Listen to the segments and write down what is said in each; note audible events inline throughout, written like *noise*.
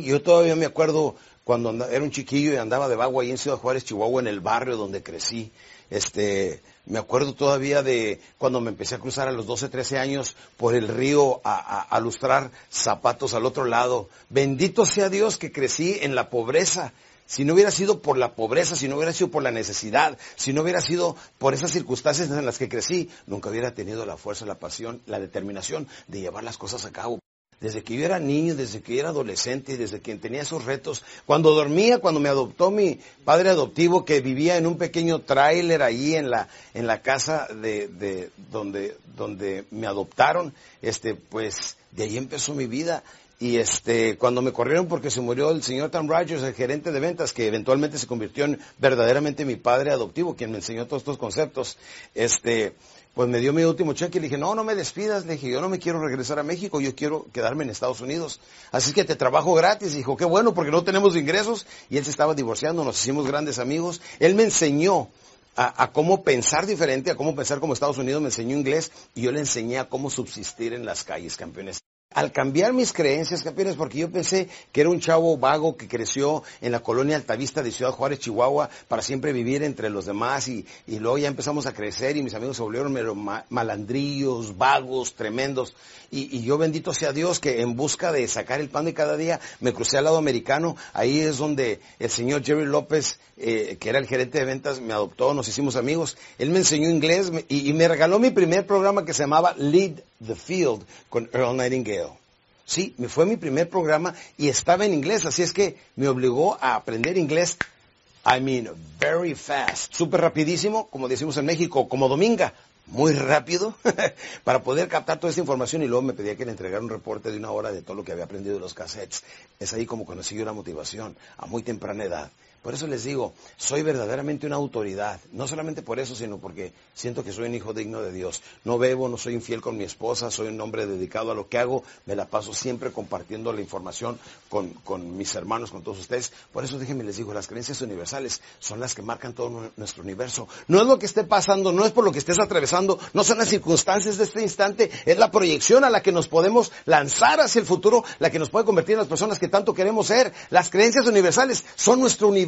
Yo todavía me acuerdo cuando era un chiquillo y andaba de vago ahí en Ciudad Juárez, Chihuahua, en el barrio donde crecí. Este, me acuerdo todavía de cuando me empecé a cruzar a los 12, 13 años por el río a- a lustrar zapatos al otro lado. Bendito sea Dios que crecí en la pobreza. Si no hubiera sido por la pobreza, si no hubiera sido por la necesidad, si no hubiera sido por esas circunstancias en las que crecí, nunca hubiera tenido la fuerza, la pasión, la determinación de llevar las cosas a cabo. Desde que yo era niño, desde que yo era adolescente, desde que tenía esos retos, cuando dormía, cuando me adoptó mi padre adoptivo que vivía en un pequeño tráiler ahí en la, en la casa de, de donde, donde me adoptaron, este, pues de ahí empezó mi vida. Y este, cuando me corrieron porque se murió el señor Tom Rogers, el gerente de ventas, que eventualmente se convirtió en verdaderamente mi padre adoptivo, quien me enseñó todos estos conceptos, este, pues me dio mi último cheque y le dije, no, no me despidas, le dije, yo no me quiero regresar a México, yo quiero quedarme en Estados Unidos. Así que te trabajo gratis. Y dijo, qué bueno, porque no tenemos ingresos. Y él se estaba divorciando, nos hicimos grandes amigos. Él me enseñó a, a cómo pensar diferente, a cómo pensar como Estados Unidos, me enseñó inglés y yo le enseñé a cómo subsistir en las calles, campeones. Al cambiar mis creencias, campeones, porque yo pensé que era un chavo vago que creció en la colonia Altavista de Ciudad Juárez, Chihuahua, para siempre vivir entre los demás y, y luego ya empezamos a crecer y mis amigos se volvieron malandrillos, vagos, tremendos. Y, y yo bendito sea Dios que en busca de sacar el pan de cada día me crucé al lado americano. Ahí es donde el señor Jerry López, eh, que era el gerente de ventas, me adoptó, nos hicimos amigos. Él me enseñó inglés y, y me regaló mi primer programa que se llamaba Lead the Field con Earl Nightingale. Sí, me fue mi primer programa y estaba en inglés, así es que me obligó a aprender inglés. I mean, very fast, súper rapidísimo, como decimos en México, como dominga, muy rápido, *laughs* para poder captar toda esta información y luego me pedía que le entregara un reporte de una hora de todo lo que había aprendido de los cassettes. Es ahí como conocí yo la motivación, a muy temprana edad. Por eso les digo, soy verdaderamente una autoridad. No solamente por eso, sino porque siento que soy un hijo digno de Dios. No bebo, no soy infiel con mi esposa, soy un hombre dedicado a lo que hago. Me la paso siempre compartiendo la información con, con mis hermanos, con todos ustedes. Por eso déjenme les digo, las creencias universales son las que marcan todo nu- nuestro universo. No es lo que esté pasando, no es por lo que estés atravesando, no son las circunstancias de este instante, es la proyección a la que nos podemos lanzar hacia el futuro, la que nos puede convertir en las personas que tanto queremos ser. Las creencias universales son nuestro universo.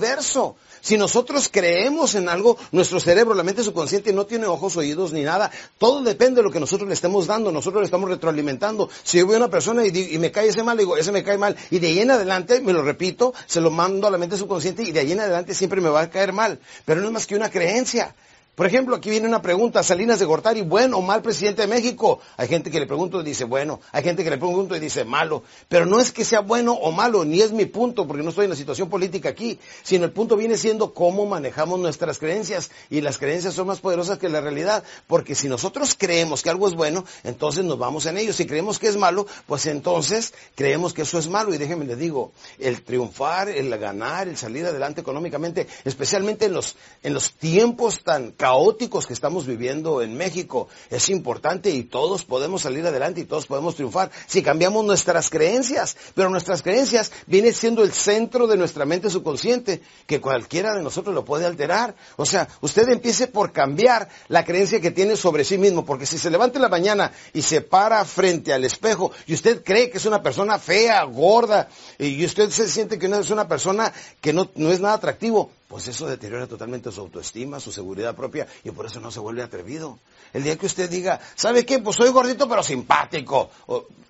Si nosotros creemos en algo, nuestro cerebro, la mente subconsciente no tiene ojos, oídos ni nada. Todo depende de lo que nosotros le estemos dando. Nosotros le estamos retroalimentando. Si yo veo a una persona y, di- y me cae ese mal, digo, ese me cae mal. Y de ahí en adelante, me lo repito, se lo mando a la mente subconsciente y de ahí en adelante siempre me va a caer mal. Pero no es más que una creencia. Por ejemplo, aquí viene una pregunta, Salinas de Gortari, ¿bueno o mal presidente de México? Hay gente que le pregunto y dice bueno, hay gente que le pregunto y dice malo, pero no es que sea bueno o malo, ni es mi punto, porque no estoy en la situación política aquí, sino el punto viene siendo cómo manejamos nuestras creencias, y las creencias son más poderosas que la realidad, porque si nosotros creemos que algo es bueno, entonces nos vamos en ello, si creemos que es malo, pues entonces creemos que eso es malo, y déjenme les digo, el triunfar, el ganar, el salir adelante económicamente, especialmente en los, en los tiempos tan caóticos, caóticos que estamos viviendo en México. Es importante y todos podemos salir adelante y todos podemos triunfar si cambiamos nuestras creencias. Pero nuestras creencias vienen siendo el centro de nuestra mente subconsciente, que cualquiera de nosotros lo puede alterar. O sea, usted empiece por cambiar la creencia que tiene sobre sí mismo, porque si se levanta en la mañana y se para frente al espejo y usted cree que es una persona fea, gorda, y usted se siente que no es una persona que no, no es nada atractivo, pues eso deteriora totalmente su autoestima, su seguridad propia y por eso no se vuelve atrevido. El día que usted diga, ¿sabe qué? Pues soy gordito pero simpático.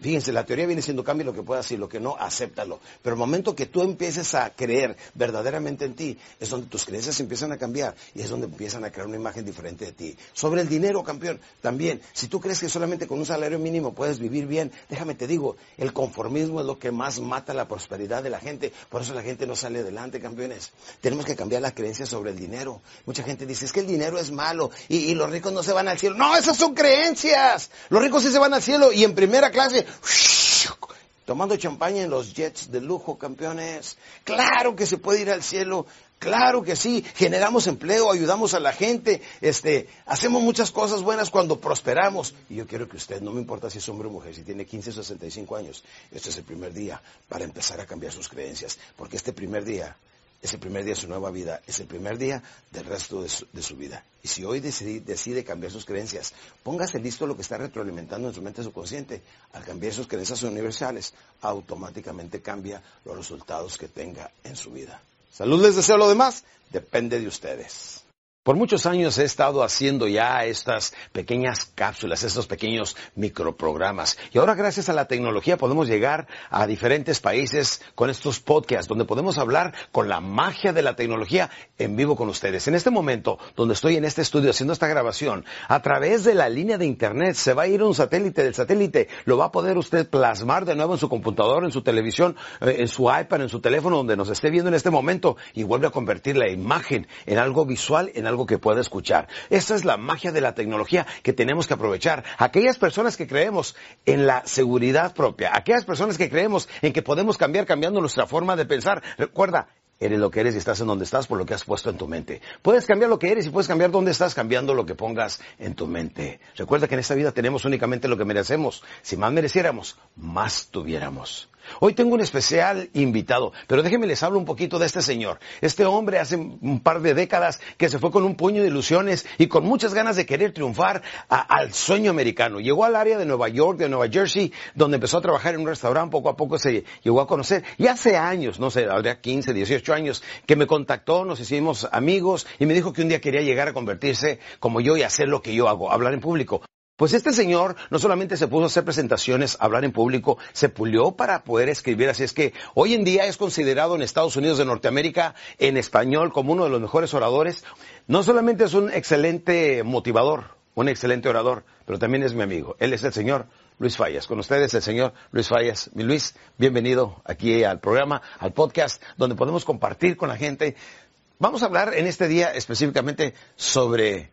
fíjense, la teoría viene siendo cambio lo que puedas y lo que no, acéptalo. Pero el momento que tú empieces a creer verdaderamente en ti, es donde tus creencias empiezan a cambiar y es donde empiezan a crear una imagen diferente de ti. Sobre el dinero, campeón, también, si tú crees que solamente con un salario mínimo puedes vivir bien, déjame te digo, el conformismo es lo que más mata la prosperidad de la gente. Por eso la gente no sale adelante, campeones. Tenemos que cambiar la creencia sobre el dinero. Mucha gente dice, es que el dinero es malo y, los ricos no se van al cielo. No, esas son creencias. Los ricos sí se van al cielo y en primera clase, tomando champaña en los jets de lujo, campeones. Claro que se puede ir al cielo. Claro que sí, generamos empleo, ayudamos a la gente, este, hacemos muchas cosas buenas cuando prosperamos. Y yo quiero que usted, no me importa si es hombre o mujer, si tiene 15 o 65 años, este es el primer día para empezar a cambiar sus creencias, porque este primer día es el primer día de su nueva vida, es el primer día del resto de su, vida. Y si hoy decide, cambiar sus creencias, póngase listo lo que está retroalimentando en su mente subconsciente. Al cambiar sus creencias universales, automáticamente cambia los resultados que tenga en su vida. Salud les deseo lo demás, depende de ustedes. Por muchos años he estado haciendo ya estas pequeñas cápsulas, estos pequeños microprogramas. Y ahora gracias a la tecnología podemos llegar a diferentes países con estos podcasts, donde podemos hablar con la magia de la tecnología en vivo con ustedes. En este momento, donde estoy en este estudio haciendo esta grabación, a través de la línea de internet se va a ir un satélite del satélite. Lo va a poder usted plasmar de nuevo en su computador, en su televisión, eh, en su iPad, en su teléfono, donde nos esté viendo en este momento y vuelve a convertir la imagen en algo visual, en algo que pueda escuchar. Esa es la magia de la tecnología que tenemos que aprovechar. Aquellas personas que creemos en la seguridad propia, aquellas personas que creemos en que podemos cambiar cambiando nuestra forma de pensar. Recuerda, eres lo que eres y estás en donde estás por lo que has puesto en tu mente. Puedes cambiar lo que eres y puedes cambiar dónde estás cambiando lo que pongas en tu mente. Recuerda que en esta vida tenemos únicamente lo que merecemos. Si más mereciéramos, más tuviéramos. Hoy tengo un especial invitado, pero déjenme les hablo un poquito de este señor. Este hombre hace un par de décadas que se fue con un puño de ilusiones y con muchas ganas de querer triunfar al sueño americano. Llegó al área de Nueva York, de Nueva Jersey, donde empezó a trabajar en un restaurante, poco a poco se llegó a conocer. Y hace años, no sé, habría 15, 18 años, que me contactó, nos hicimos amigos y me dijo que un día quería llegar a convertirse como yo y hacer lo que yo hago, hablar en público. Pues este señor no solamente se puso a hacer presentaciones, hablar en público, se pulió para poder escribir. Así es que hoy en día es considerado en Estados Unidos de Norteamérica en español como uno de los mejores oradores. No solamente es un excelente motivador, un excelente orador, pero también es mi amigo. Él es el señor Luis Fallas. Con ustedes el señor Luis Fallas. Mi Luis, bienvenido aquí al programa, al podcast, donde podemos compartir con la gente. Vamos a hablar en este día específicamente sobre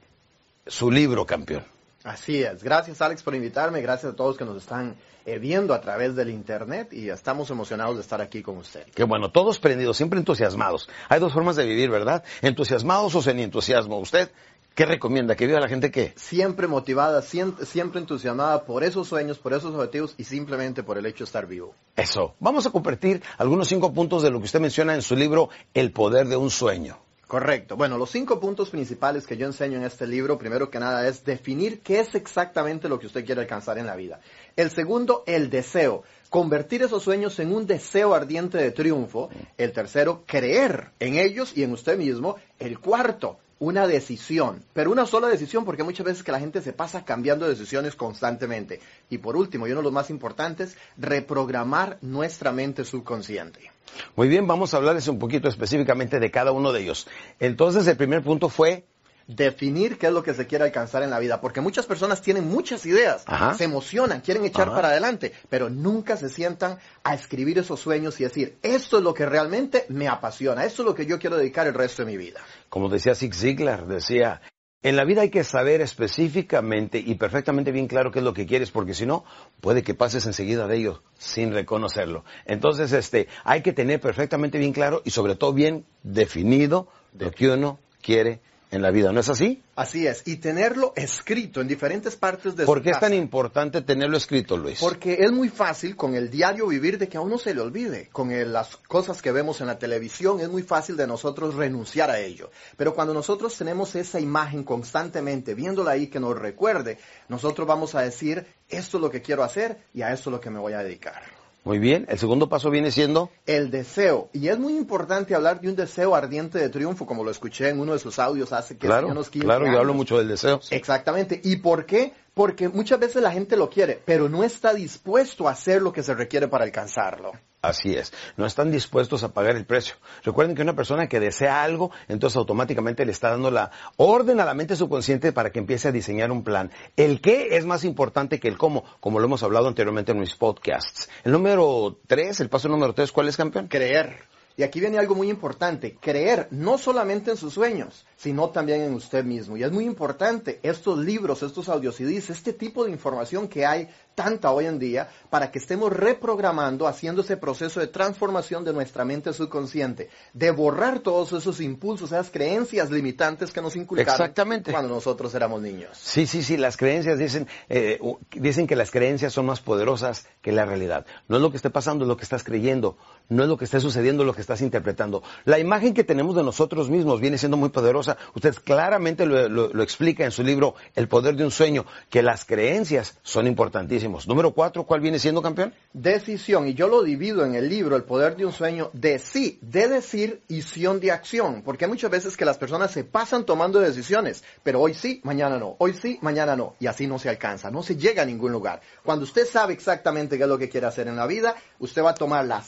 su libro, campeón. Así es. Gracias Alex por invitarme, gracias a todos que nos están eh, viendo a través del Internet y estamos emocionados de estar aquí con usted. Qué bueno, todos prendidos, siempre entusiasmados. Hay dos formas de vivir, ¿verdad? Entusiasmados o sin entusiasmo. ¿Usted qué recomienda? ¿Que viva la gente qué? Siempre motivada, siempre, siempre entusiasmada por esos sueños, por esos objetivos y simplemente por el hecho de estar vivo. Eso. Vamos a compartir algunos cinco puntos de lo que usted menciona en su libro El poder de un sueño. Correcto. Bueno, los cinco puntos principales que yo enseño en este libro, primero que nada, es definir qué es exactamente lo que usted quiere alcanzar en la vida. El segundo, el deseo. Convertir esos sueños en un deseo ardiente de triunfo. El tercero, creer en ellos y en usted mismo. El cuarto, una decisión, pero una sola decisión porque muchas veces que la gente se pasa cambiando decisiones constantemente. Y por último, y uno de los más importantes, reprogramar nuestra mente subconsciente. Muy bien, vamos a hablarles un poquito específicamente de cada uno de ellos. Entonces, el primer punto fue definir qué es lo que se quiere alcanzar en la vida, porque muchas personas tienen muchas ideas, se emocionan, quieren echar para adelante, pero nunca se sientan a escribir esos sueños y decir, esto es lo que realmente me apasiona, esto es lo que yo quiero dedicar el resto de mi vida. Como decía Zig Ziglar, decía, en la vida hay que saber específicamente y perfectamente bien claro qué es lo que quieres, porque si no, puede que pases enseguida de ello sin reconocerlo. Entonces, este, hay que tener perfectamente bien claro y sobre todo bien definido lo que uno quiere en la vida, ¿no es así? Así es, y tenerlo escrito en diferentes partes de ¿Por su qué es tan importante tenerlo escrito, Luis? Porque es muy fácil con el diario vivir de que a uno se le olvide. Con el- las cosas que vemos en la televisión es muy fácil de nosotros renunciar a ello. Pero cuando nosotros tenemos esa imagen constantemente, viéndola ahí que nos recuerde, nosotros vamos a decir, esto es lo que quiero hacer y a esto es lo que me voy a dedicar. Muy bien, el segundo paso viene siendo El deseo. Y es muy importante hablar de un deseo ardiente de triunfo, como lo escuché en uno de sus audios hace que claro, unos 15 claro, yo hablo mucho del deseo. Exactamente. ¿Y por qué? Porque muchas veces la gente lo quiere, pero no está dispuesto a hacer lo que se requiere para alcanzarlo. Así es, no están dispuestos a pagar el precio. Recuerden que una persona que desea algo, entonces automáticamente le está dando la orden a la mente subconsciente para que empiece a diseñar un plan. El qué es más importante que el cómo, como lo hemos hablado anteriormente en mis podcasts. El número tres, el paso número tres, ¿cuál es campeón? Creer. Y aquí viene algo muy importante, creer no solamente en sus sueños, sino también en usted mismo. Y es muy importante estos libros, estos audios CDs, este tipo de información que hay tanta hoy en día, para que estemos reprogramando, haciendo ese proceso de transformación de nuestra mente subconsciente, de borrar todos esos impulsos, esas creencias limitantes que nos inculcaron Exactamente. cuando nosotros éramos niños. Sí, sí, sí, las creencias dicen, eh, dicen que las creencias son más poderosas que la realidad. No es lo que esté pasando, es lo que estás creyendo. No es lo que esté sucediendo, es lo que estás interpretando. La imagen que tenemos de nosotros mismos viene siendo muy poderosa. Usted claramente lo, explica en su libro El poder de un sueño, que las creencias son importantísimos. Número cuatro, ¿cuál viene siendo campeón? Decisión, y yo lo divido en el libro El Poder de un Sueño de sí, de decir y de acción, porque hay muchas veces que las personas se pasan tomando decisiones, pero hoy sí, mañana no, hoy sí, mañana no, y así no se alcanza, no se llega a ningún lugar. Cuando usted sabe exactamente qué es lo que quiere hacer en la vida, usted va a tomar la,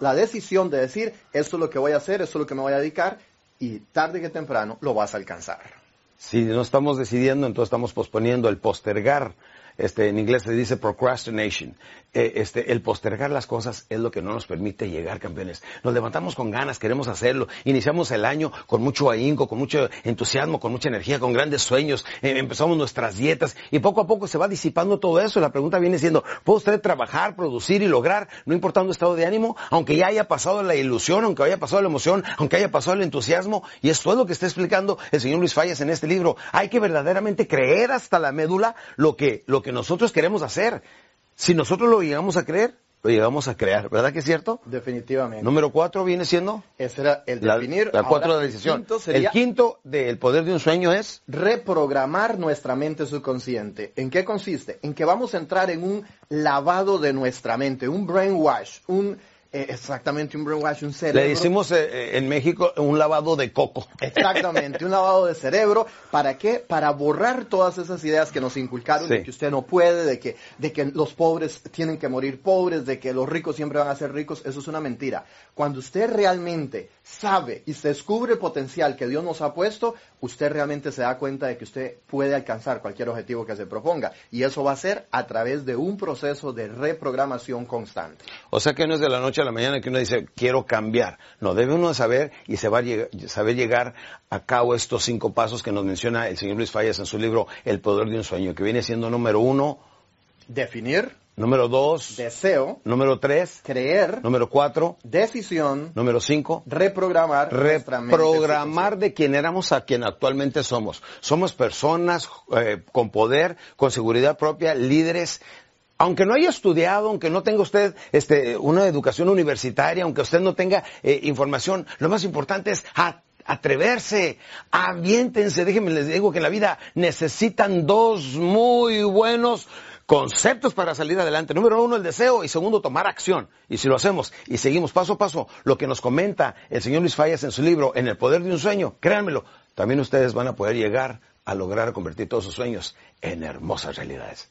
la decisión de decir, esto es lo que voy a hacer, esto es lo que me voy a dedicar, y tarde que temprano lo vas a alcanzar. Si no estamos decidiendo, entonces estamos posponiendo el postergar. Este, en inglés se dice procrastination. Eh, este, el postergar las cosas es lo que no nos permite llegar campeones. Nos levantamos con ganas, queremos hacerlo. Iniciamos el año con mucho ahínco, con mucho entusiasmo, con mucha energía, con grandes sueños. Eh, empezamos nuestras dietas y poco a poco se va disipando todo eso. La pregunta viene siendo, ¿puede usted trabajar, producir y lograr, no importando estado de ánimo, aunque ya haya pasado la ilusión, aunque haya pasado la emoción, aunque haya pasado el entusiasmo? Y esto es lo que está explicando el señor Luis Fallas en este libro. Hay que verdaderamente creer hasta la médula lo que, lo que nosotros queremos hacer. Si nosotros lo llegamos a creer, lo llegamos a crear. ¿Verdad que es cierto? Definitivamente. Número cuatro viene siendo Ese era el definir. la cuatro de la decisión. El quinto del poder de un sueño es reprogramar nuestra mente subconsciente. ¿En qué consiste? En que vamos a entrar en un lavado de nuestra mente, un brainwash, un exactamente un brainwash, un cerebro. Le decimos eh, eh, en México un lavado de coco. *laughs* Exactamente, un lavado de cerebro. ¿Para qué? Para borrar todas esas ideas que nos inculcaron Sí. de que usted no puede, de que, de que los pobres tienen que morir pobres, de que los ricos siempre van a ser ricos. Eso es una mentira. Cuando usted realmente sabe y se descubre el potencial que Dios nos ha puesto, usted realmente se da cuenta de que usted puede alcanzar cualquier objetivo que se proponga. Y eso va a ser a través de un proceso de reprogramación constante. O sea que no es de la noche a la mañana que uno dice, quiero cambiar. No, debe uno saber y se va a lleg- saber llegar a cabo estos cinco pasos que nos menciona el señor Luis Fallas en su libro El poder de un sueño, que viene siendo número uno, Definir, número dos, deseo, número tres, creer, número cuatro, decisión, número cinco, reprogramar reprogramar de quien éramos a quien actualmente somos. Somos personas eh, con poder, con seguridad propia, líderes. Aunque no haya estudiado, aunque no tenga usted este, una educación universitaria, aunque usted no tenga eh, información, lo más importante es a- atreverse, aviéntense. Déjenme les digo que en la vida necesitan dos muy buenos conceptos para salir adelante. Número uno, el deseo y segundo, tomar acción. Y si lo hacemos y seguimos paso a paso lo que nos comenta el señor Luis Fallas en su libro En el poder de un sueño, créanmelo, también ustedes van a poder llegar a lograr convertir todos sus sueños en hermosas realidades.